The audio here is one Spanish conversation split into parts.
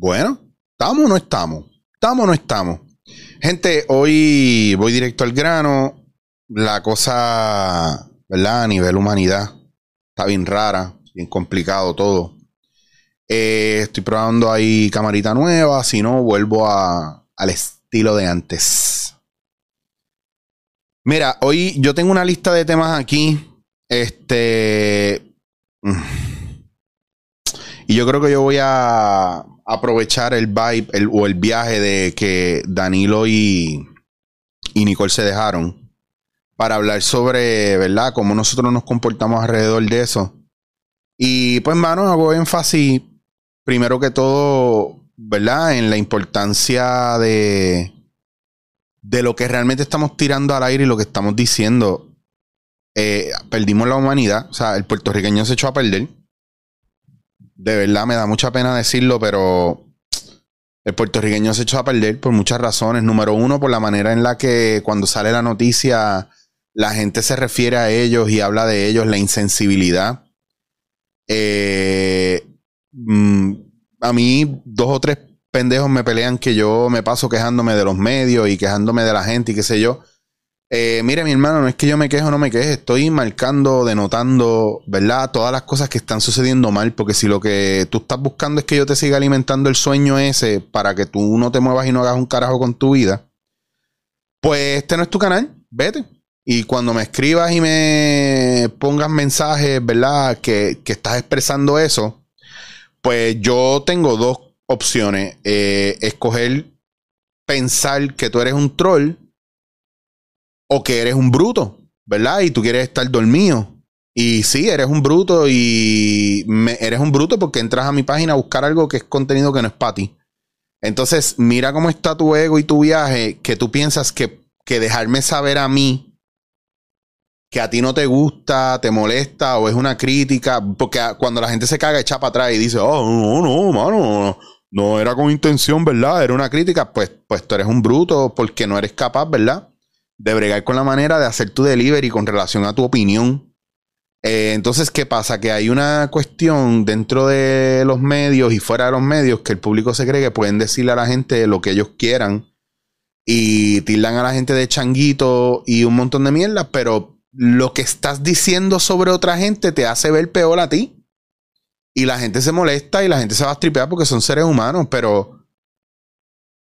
Bueno, ¿estamos o no estamos? ¿Estamos o no estamos? Gente, hoy voy directo al grano. La cosa, ¿verdad? A nivel humanidad está bien rara, bien complicado todo. Eh, estoy probando ahí camarita nueva, si no, vuelvo a, al estilo de antes. Mira, hoy yo tengo una lista de temas aquí. Este. mm, Y yo creo que yo voy a aprovechar el vibe el- o el viaje de que Danilo y, y Nicole se dejaron para hablar sobre, ¿verdad?, cómo nosotros nos comportamos alrededor de eso. Y pues, mano, hago énfasis, primero que todo, ¿verdad?, en la importancia de, de lo que realmente estamos tirando al aire y lo que estamos diciendo. Eh, perdimos la humanidad, o sea, el puertorriqueño se echó a perder de verdad me da mucha pena decirlo, pero el puertorriqueño se echó a perder por muchas razones. Número uno, por la manera en la que cuando sale la noticia, la gente se refiere a ellos y habla de ellos, la insensibilidad. Eh, mm, a mí, dos o tres pendejos me pelean que yo me paso quejándome de los medios y quejándome de la gente y qué sé yo. Eh, mire, mi hermano, no es que yo me quejo o no me queje, estoy marcando, denotando, ¿verdad? Todas las cosas que están sucediendo mal, porque si lo que tú estás buscando es que yo te siga alimentando el sueño ese para que tú no te muevas y no hagas un carajo con tu vida, pues este no es tu canal, vete. Y cuando me escribas y me pongas mensajes, ¿verdad? Que, que estás expresando eso, pues yo tengo dos opciones. Eh, escoger pensar que tú eres un troll o que eres un bruto, ¿verdad? Y tú quieres estar dormido. Y sí, eres un bruto y eres un bruto porque entras a mi página a buscar algo que es contenido que no es para ti. Entonces, mira cómo está tu ego y tu viaje, que tú piensas que, que dejarme saber a mí que a ti no te gusta, te molesta o es una crítica, porque cuando la gente se caga, echa para atrás y dice, oh, no, no, mano, no, no era con intención, ¿verdad? Era una crítica, pues, pues tú eres un bruto porque no eres capaz, ¿verdad? De bregar con la manera de hacer tu delivery con relación a tu opinión. Eh, entonces, ¿qué pasa? Que hay una cuestión dentro de los medios y fuera de los medios que el público se cree que pueden decirle a la gente lo que ellos quieran y tildan a la gente de changuito y un montón de mierda, pero lo que estás diciendo sobre otra gente te hace ver peor a ti. Y la gente se molesta y la gente se va a tripear porque son seres humanos, pero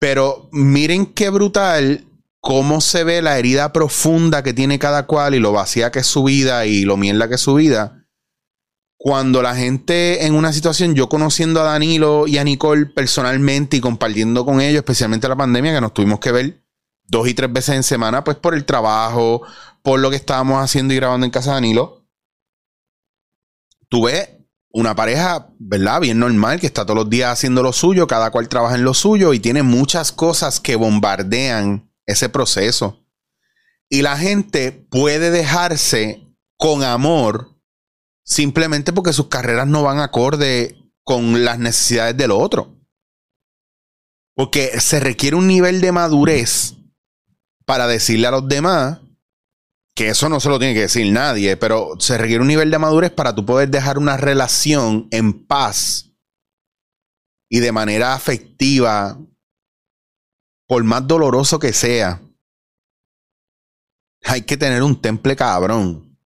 pero miren qué brutal cómo se ve la herida profunda que tiene cada cual y lo vacía que es su vida y lo mierda que es su vida. Cuando la gente en una situación, yo conociendo a Danilo y a Nicole personalmente y compartiendo con ellos, especialmente la pandemia, que nos tuvimos que ver dos y tres veces en semana, pues por el trabajo, por lo que estábamos haciendo y grabando en casa de Danilo. Tú ves una pareja, ¿verdad? Bien normal, que está todos los días haciendo lo suyo, cada cual trabaja en lo suyo y tiene muchas cosas que bombardean ese proceso. Y la gente puede dejarse con amor simplemente porque sus carreras no van acorde con las necesidades del otro. Porque se requiere un nivel de madurez para decirle a los demás que eso no se lo tiene que decir nadie, pero se requiere un nivel de madurez para tú poder dejar una relación en paz y de manera afectiva, por más doloroso que sea. Hay que tener un temple cabrón.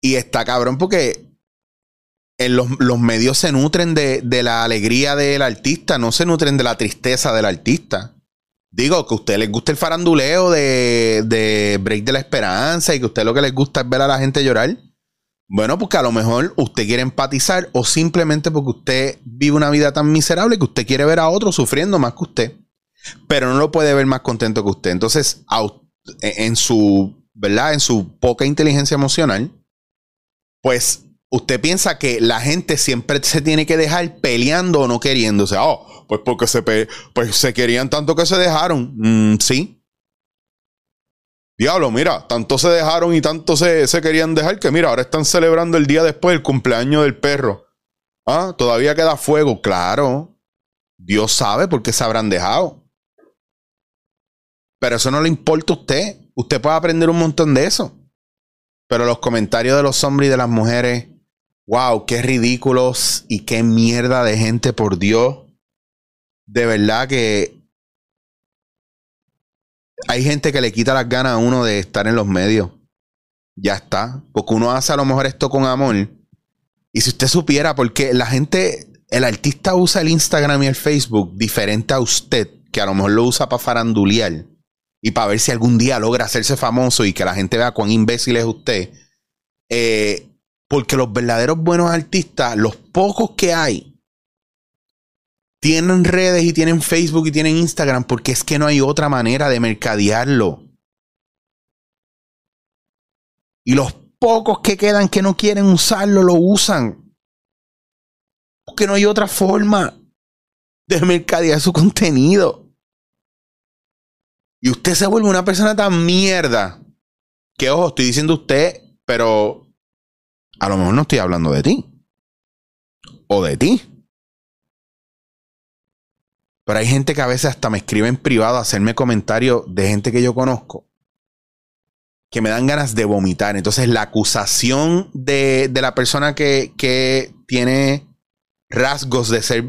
Y está cabrón porque en los, los medios se nutren de, de la alegría del artista, no se nutren de la tristeza del artista. Digo, que a ustedes les gusta el faranduleo de, de Break de la Esperanza y que a ustedes lo que les gusta es ver a la gente llorar. Bueno, porque a lo mejor usted quiere empatizar o simplemente porque usted vive una vida tan miserable que usted quiere ver a otro sufriendo más que usted. Pero no lo puede ver más contento que usted. Entonces, u- en su, ¿verdad? En su poca inteligencia emocional, pues usted piensa que la gente siempre se tiene que dejar peleando o no queriéndose. Oh, pues porque se, pues se querían tanto que se dejaron. Mm, sí. Diablo, mira, tanto se dejaron y tanto se, se querían dejar que mira, ahora están celebrando el día después el cumpleaños del perro. Ah, todavía queda fuego. Claro. Dios sabe por qué se habrán dejado. Pero eso no le importa a usted. Usted puede aprender un montón de eso. Pero los comentarios de los hombres y de las mujeres wow, qué ridículos y qué mierda de gente, por Dios. De verdad que hay gente que le quita las ganas a uno de estar en los medios. Ya está. Porque uno hace a lo mejor esto con amor. Y si usted supiera, porque la gente, el artista usa el Instagram y el Facebook diferente a usted, que a lo mejor lo usa para farandulear y para ver si algún día logra hacerse famoso y que la gente vea cuán imbécil es usted. Eh, porque los verdaderos buenos artistas, los pocos que hay, tienen redes y tienen Facebook y tienen Instagram porque es que no hay otra manera de mercadearlo. Y los pocos que quedan que no quieren usarlo, lo usan. Porque no hay otra forma de mercadear su contenido. Y usted se vuelve una persona tan mierda. Que ojo, estoy diciendo usted, pero a lo mejor no estoy hablando de ti. O de ti. Pero hay gente que a veces hasta me escribe en privado a hacerme comentarios de gente que yo conozco. Que me dan ganas de vomitar. Entonces la acusación de, la persona que, que tiene rasgos de ser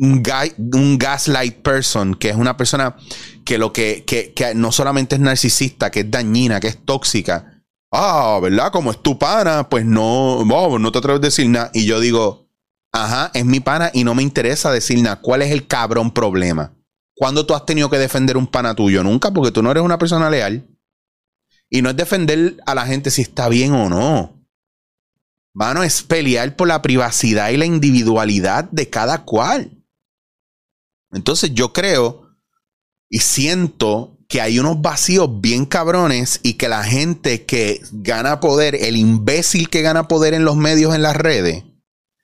un, un, gaslight person, que es una persona que lo que, que, que, no solamente es narcisista, que es dañina, que es tóxica. Ah, ¿verdad? Como es tu pana, pues no, no te atreves a decir nada. Y yo digo, ajá, es mi pana y no me interesa decir nada. ¿Cuál es el cabrón problema? ¿Cuándo tú has tenido que defender un pana tuyo? Nunca, porque tú no eres una persona leal. Y no es defender a la gente si está bien o no. Mano, es pelear por la privacidad y la individualidad de cada cual. Entonces yo creo y siento que hay unos vacíos bien cabrones y que la gente que gana poder, el imbécil que gana poder en los medios, en las redes,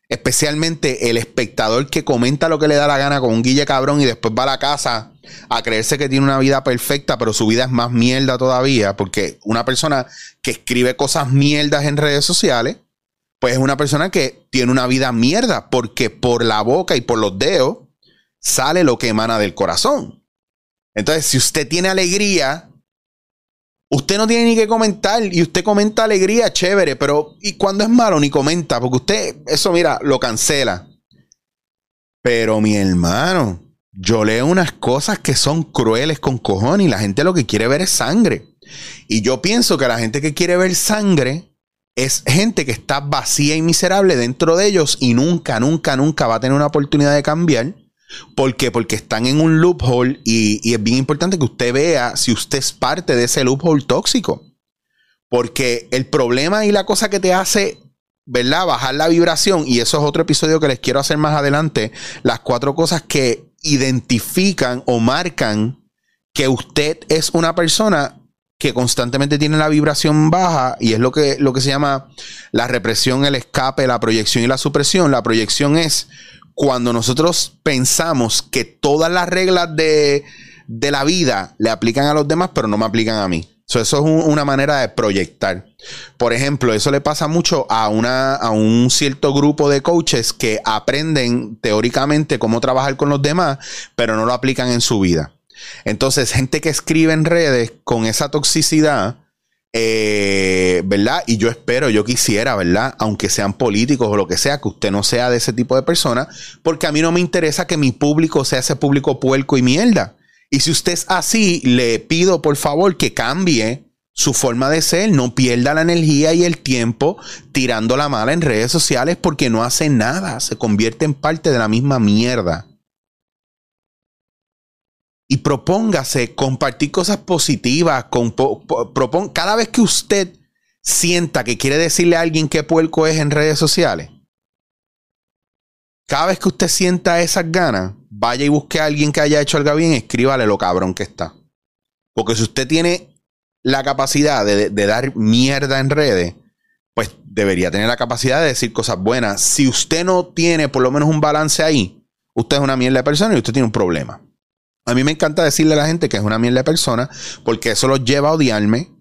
especialmente el espectador que comenta lo que le da la gana con un guille cabrón y después va a la casa a creerse que tiene una vida perfecta, pero su vida es más mierda todavía, porque una persona que escribe cosas mierdas en redes sociales, pues es una persona que tiene una vida mierda, porque por la boca y por los dedos sale lo que emana del corazón. Entonces, si usted tiene alegría, usted no tiene ni que comentar y usted comenta alegría, chévere, pero ¿y cuando es malo ni comenta? Porque usted, eso mira, lo cancela. Pero mi hermano, yo leo unas cosas que son crueles con cojones y la gente lo que quiere ver es sangre. Y yo pienso que la gente que quiere ver sangre es gente que está vacía y miserable dentro de ellos y nunca, nunca, nunca va a tener una oportunidad de cambiar ¿Por qué? Porque están en un loophole y, es bien importante que usted vea si usted es parte de ese loophole tóxico. Porque el problema y la cosa que te hace, ¿verdad? Bajar la vibración, y eso es otro episodio que les quiero hacer más adelante, las cuatro cosas que identifican o marcan que usted es una persona que constantemente tiene la vibración baja y es lo que, lo que se llama la represión, el escape, la proyección y la supresión. La proyección es cuando nosotros pensamos que todas las reglas de, la vida le aplican a los demás, pero no me aplican a mí. eso es una manera de proyectar. Por ejemplo, eso le pasa mucho a, una, a un cierto grupo de coaches que aprenden teóricamente cómo trabajar con los demás, pero no lo aplican en su vida. Entonces, gente que escribe en redes con esa toxicidad, eh, ¿verdad? Y yo espero, yo quisiera, ¿verdad? Aunque sean políticos o lo que sea, que usted no sea de ese tipo de persona, porque a mí no me interesa que mi público sea ese público puerco y mierda. Y si usted es así, le pido por favor que cambie su forma de ser, no pierda la energía y el tiempo tirando la mala en redes sociales porque no hace nada, se convierte en parte de la misma mierda y propóngase compartir cosas positivas. Con, cada vez que usted sienta que quiere decirle a alguien qué puerco es en redes sociales, cada vez que usted sienta esas ganas, vaya y busque a alguien que haya hecho algo bien, escríbale lo cabrón que está. Porque si usted tiene la capacidad de, de dar mierda en redes, pues debería tener la capacidad de decir cosas buenas. Si usted no tiene por lo menos un balance ahí, usted es una mierda de persona y usted tiene un problema. A mí me encanta decirle a la gente que es una mierda de persona porque eso los lleva a odiarme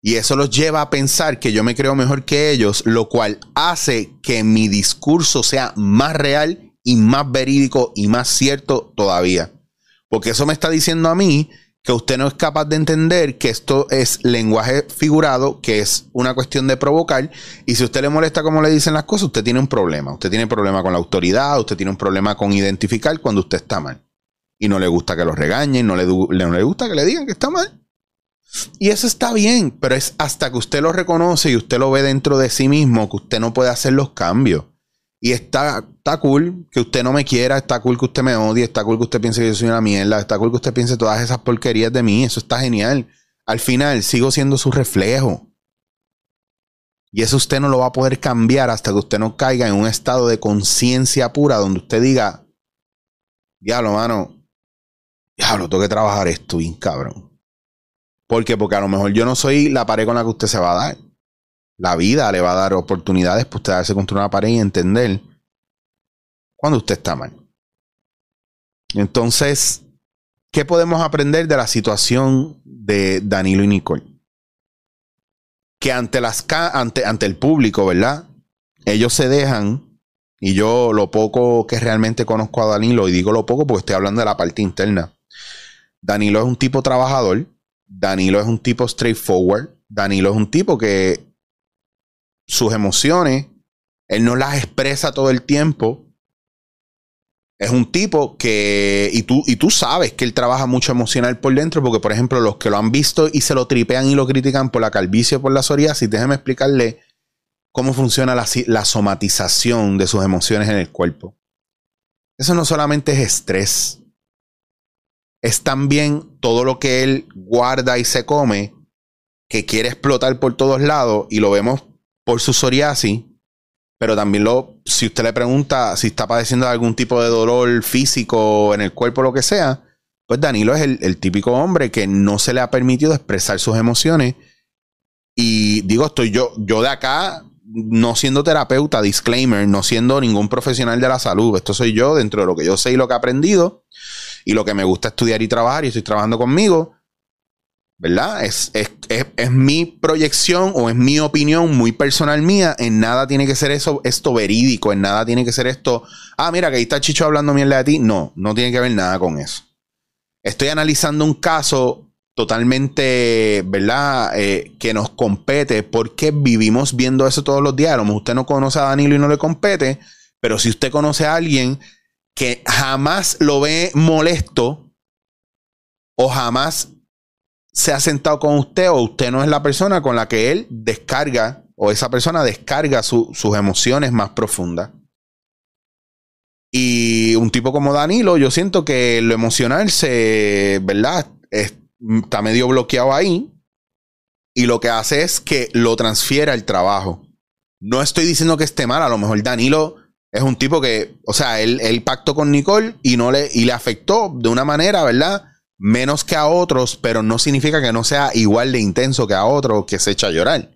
y eso los lleva a pensar que yo me creo mejor que ellos, lo cual hace que mi discurso sea más real y más verídico y más cierto todavía. Porque eso me está diciendo a mí que usted no es capaz de entender que esto es lenguaje figurado, que es una cuestión de provocar, y si usted le molesta cómo le dicen las cosas, usted tiene un problema. Usted tiene un problema con la autoridad, usted tiene un problema con identificar cuando usted está mal. Y no le gusta que lo regañen, no le, no le gusta que le digan que está mal. Y eso está bien, pero es hasta que usted lo reconoce y usted lo ve dentro de sí mismo que usted no puede hacer los cambios. Y está, está cool que usted no me quiera, está cool que usted me odie, está cool que usted piense que yo soy una mierda, está cool que usted piense todas esas porquerías de mí, eso está genial. Al final sigo siendo su reflejo. Y eso usted no lo va a poder cambiar hasta que usted no caiga en un estado de conciencia pura donde usted diga, diablo, mano, diablo, tengo que trabajar esto bien cabrón. ¿Por qué? Porque a lo mejor yo no soy la pared con la que usted se va a dar. La vida le va a dar oportunidades para usted darse contra una pared y entender cuando usted está mal. Entonces, ¿qué podemos aprender de la situación de Danilo y Nicole? Que ante, las, ante, ante el público, ¿verdad? Ellos se dejan, y yo lo poco que realmente conozco a Danilo, y digo lo poco porque estoy hablando de la parte interna. Danilo es un tipo trabajador, Danilo es un tipo straightforward, Danilo es un tipo que sus emociones, él no las expresa todo el tiempo. Es un tipo que, y tú, y tú sabes que él trabaja mucho emocional por dentro, porque por ejemplo los que lo han visto y se lo tripean y lo critican por la calvicie o por la psoriasis, déjeme explicarle cómo funciona la, la somatización de sus emociones en el cuerpo. Eso no solamente es estrés, es también todo lo que él guarda y se come, que quiere explotar por todos lados, y lo vemos por su psoriasis, pero también lo, si usted le pregunta si está padeciendo algún tipo de dolor físico en el cuerpo lo que sea, pues Danilo es el, típico hombre que no se le ha permitido expresar sus emociones. Y digo, estoy yo, yo de acá, no siendo terapeuta, disclaimer, no siendo ningún profesional de la salud. Esto soy yo dentro de lo que yo sé y lo que he aprendido y lo que me gusta estudiar y trabajar y estoy trabajando conmigo. ¿verdad? Es, es, es, mi proyección o es mi opinión muy personal mía. En nada tiene que ser eso, esto verídico, en nada tiene que ser esto. Ah, mira, que ahí está Chicho hablando mierda de ti. No, no tiene que ver nada con eso. Estoy analizando un caso totalmente, ¿verdad? Eh, que nos compete porque vivimos viendo eso todos los días. A lo mejor usted no conoce a Danilo y no le compete, pero si usted conoce a alguien que jamás lo ve molesto o jamás se ha sentado con usted o usted no es la persona con la que él descarga o esa persona descarga sus emociones más profundas. Y un tipo como Danilo, yo siento que lo emocional se, ¿verdad? está medio bloqueado ahí. Y lo que hace es que lo transfiera al trabajo. No estoy diciendo que esté mal, a lo mejor Danilo es un tipo que, o sea, él, él pactó con Nicole y no le, y le afectó de una manera, ¿verdad? menos que a otros, pero no significa que no sea igual de intenso que a otros que se echa a llorar.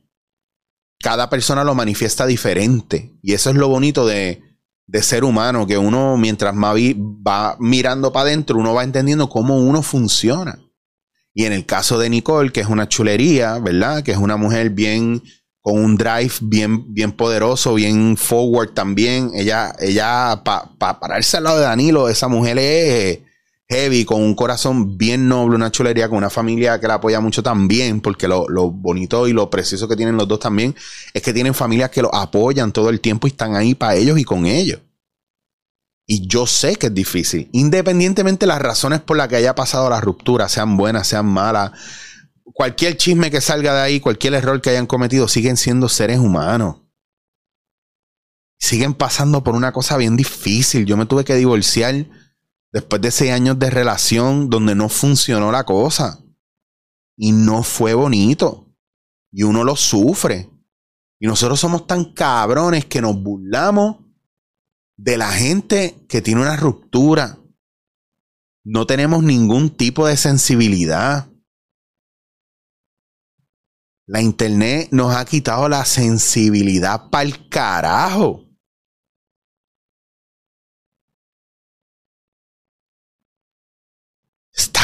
Cada persona lo manifiesta diferente. Y eso es lo bonito de, de ser humano, que uno mientras más va mirando para adentro, uno va entendiendo cómo uno funciona. Y en el caso de Nicole, que es una chulería, ¿verdad? Que es una mujer bien con un drive bien, bien poderoso, bien forward también. Ella, ella para pararse al lado de Danilo, esa mujer es heavy, con un corazón bien noble, una chulería, con una familia que la apoya mucho también, porque lo, bonito y lo precioso que tienen los dos también es que tienen familias que lo apoyan todo el tiempo y están ahí para ellos y con ellos. Y yo sé que es difícil, independientemente de las razones por las que haya pasado la ruptura, sean buenas, sean malas, cualquier chisme que salga de ahí, cualquier error que hayan cometido, siguen siendo seres humanos. Siguen pasando por una cosa bien difícil. Yo me tuve que divorciar Después de seis años de relación donde no funcionó la cosa. Y no fue bonito. Y uno lo sufre. Y nosotros somos tan cabrones que nos burlamos de la gente que tiene una ruptura. No tenemos ningún tipo de sensibilidad. La internet nos ha quitado la sensibilidad para el carajo.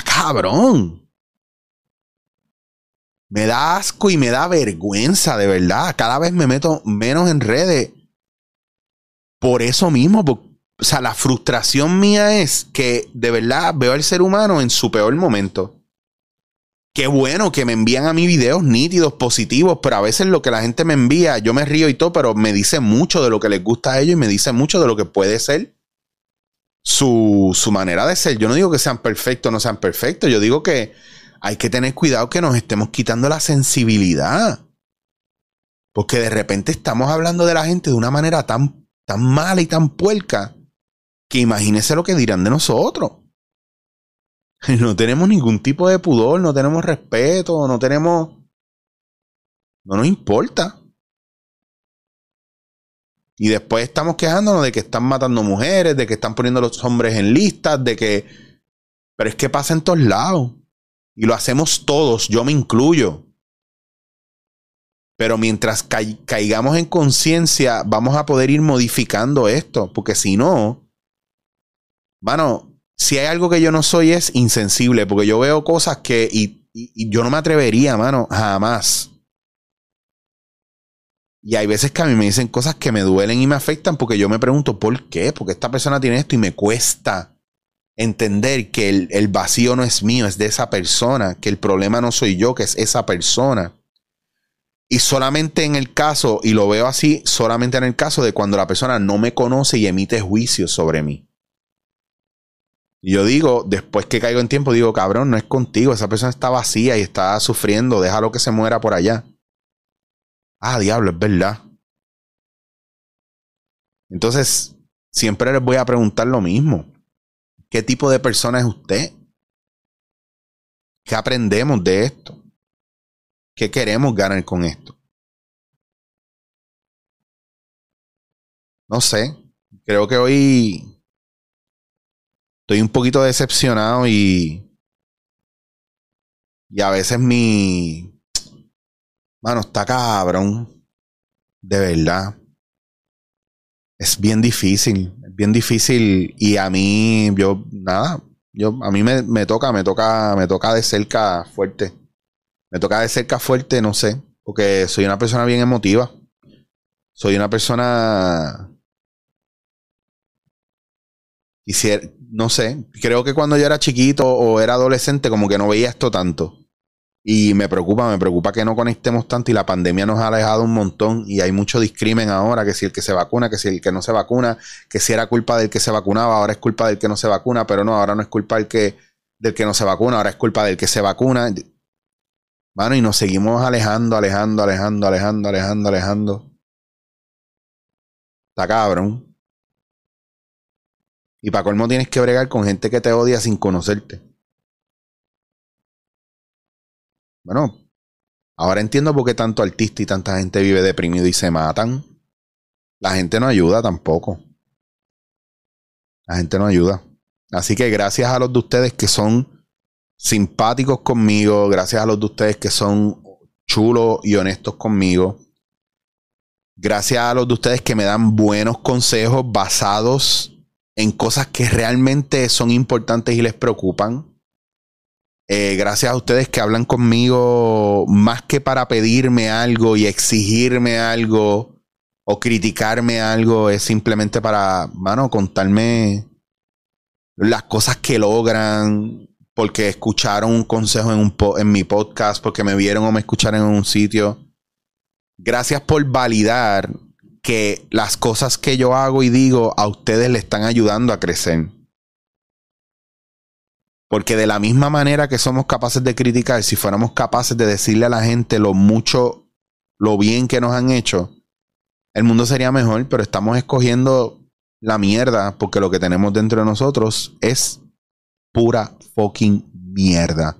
cabrón. Me da asco y me da vergüenza, de verdad. Cada vez me meto menos en redes. Por eso mismo, o sea, la frustración mía es que de verdad veo al ser humano en su peor momento. Qué bueno que me envían a mí videos nítidos, positivos, pero a veces lo que la gente me envía, yo me río y todo, pero me dice mucho de lo que les gusta a ellos y me dice mucho de lo que puede ser su, su manera de ser. Yo no digo que sean perfectos o no sean perfectos, yo digo que hay que tener cuidado que nos estemos quitando la sensibilidad. Porque de repente estamos hablando de la gente de una manera tan, tan mala y tan puerca que imagínese lo que dirán de nosotros. No tenemos ningún tipo de pudor, no tenemos respeto, no tenemos... No nos importa. Y después estamos quejándonos de que están matando mujeres, de que están poniendo a los hombres en listas, de que... Pero es que pasa en todos lados. Y lo hacemos todos, yo me incluyo. Pero mientras caigamos en conciencia, vamos a poder ir modificando esto. Porque si no, mano, si hay algo que yo no soy es insensible, porque yo veo cosas que y, yo no me atrevería, mano, jamás. Y hay veces que a mí me dicen cosas que me duelen y me afectan porque yo me pregunto, ¿por qué? Porque esta persona tiene esto y me cuesta entender que el, el, vacío no es mío, es de esa persona, que el problema no soy yo, que es esa persona. Y solamente en el caso, y lo veo así, solamente en el caso de cuando la persona no me conoce y emite juicios sobre mí. Yo digo, después que caigo en tiempo, digo, cabrón, no es contigo, esa persona está vacía y está sufriendo, déjalo que se muera por allá. Ah, diablo, es verdad. Entonces, siempre les voy a preguntar lo mismo. ¿Qué tipo de persona es usted? ¿Qué aprendemos de esto? ¿Qué queremos ganar con esto? No sé. Creo que hoy estoy un poquito decepcionado y. Y a veces mi. Mano, está cabrón. De verdad. Es bien difícil. Es bien difícil. Y a mí, yo, nada. Yo, a mí me, me toca, me toca, me toca de cerca fuerte. Me toca de cerca fuerte, no sé. Porque soy una persona bien emotiva. Soy una persona Quisiera, no sé, creo que cuando yo era chiquito o era adolescente como que no veía esto tanto. Y me preocupa, me preocupa que no conectemos tanto y la pandemia nos ha alejado un montón y hay mucho discrimen ahora, que si el que se vacuna, que si el que no se vacuna, que si era culpa del que se vacunaba, ahora es culpa del que no se vacuna, pero no, ahora no es culpa del que, del que no se vacuna, ahora es culpa del que se vacuna. Bueno, y nos seguimos alejando, alejando, alejando, alejando, alejando, alejando. Está cabrón. Y para colmo tienes que bregar con gente que te odia sin conocerte. Bueno, ahora entiendo por qué tanto artista y tanta gente vive deprimido y se matan. La gente no ayuda tampoco. La gente no ayuda. Así que gracias a los de ustedes que son simpáticos conmigo, gracias a los de ustedes que son chulos y honestos conmigo. Gracias a los de ustedes que me dan buenos consejos basados en cosas que realmente son importantes y les preocupan. Eh, gracias a ustedes que hablan conmigo más que para pedirme algo y exigirme algo o criticarme algo, es simplemente para, mano, contarme las cosas que logran, porque escucharon un consejo en, un en mi podcast, porque me vieron o me escucharon en un sitio. Gracias por validar que las cosas que yo hago y digo a ustedes le están ayudando a crecer. Porque de la misma manera que somos capaces de criticar, si fuéramos capaces de decirle a la gente lo mucho, lo bien que nos han hecho, el mundo sería mejor, pero estamos escogiendo la mierda porque lo que tenemos dentro de nosotros es pura fucking mierda.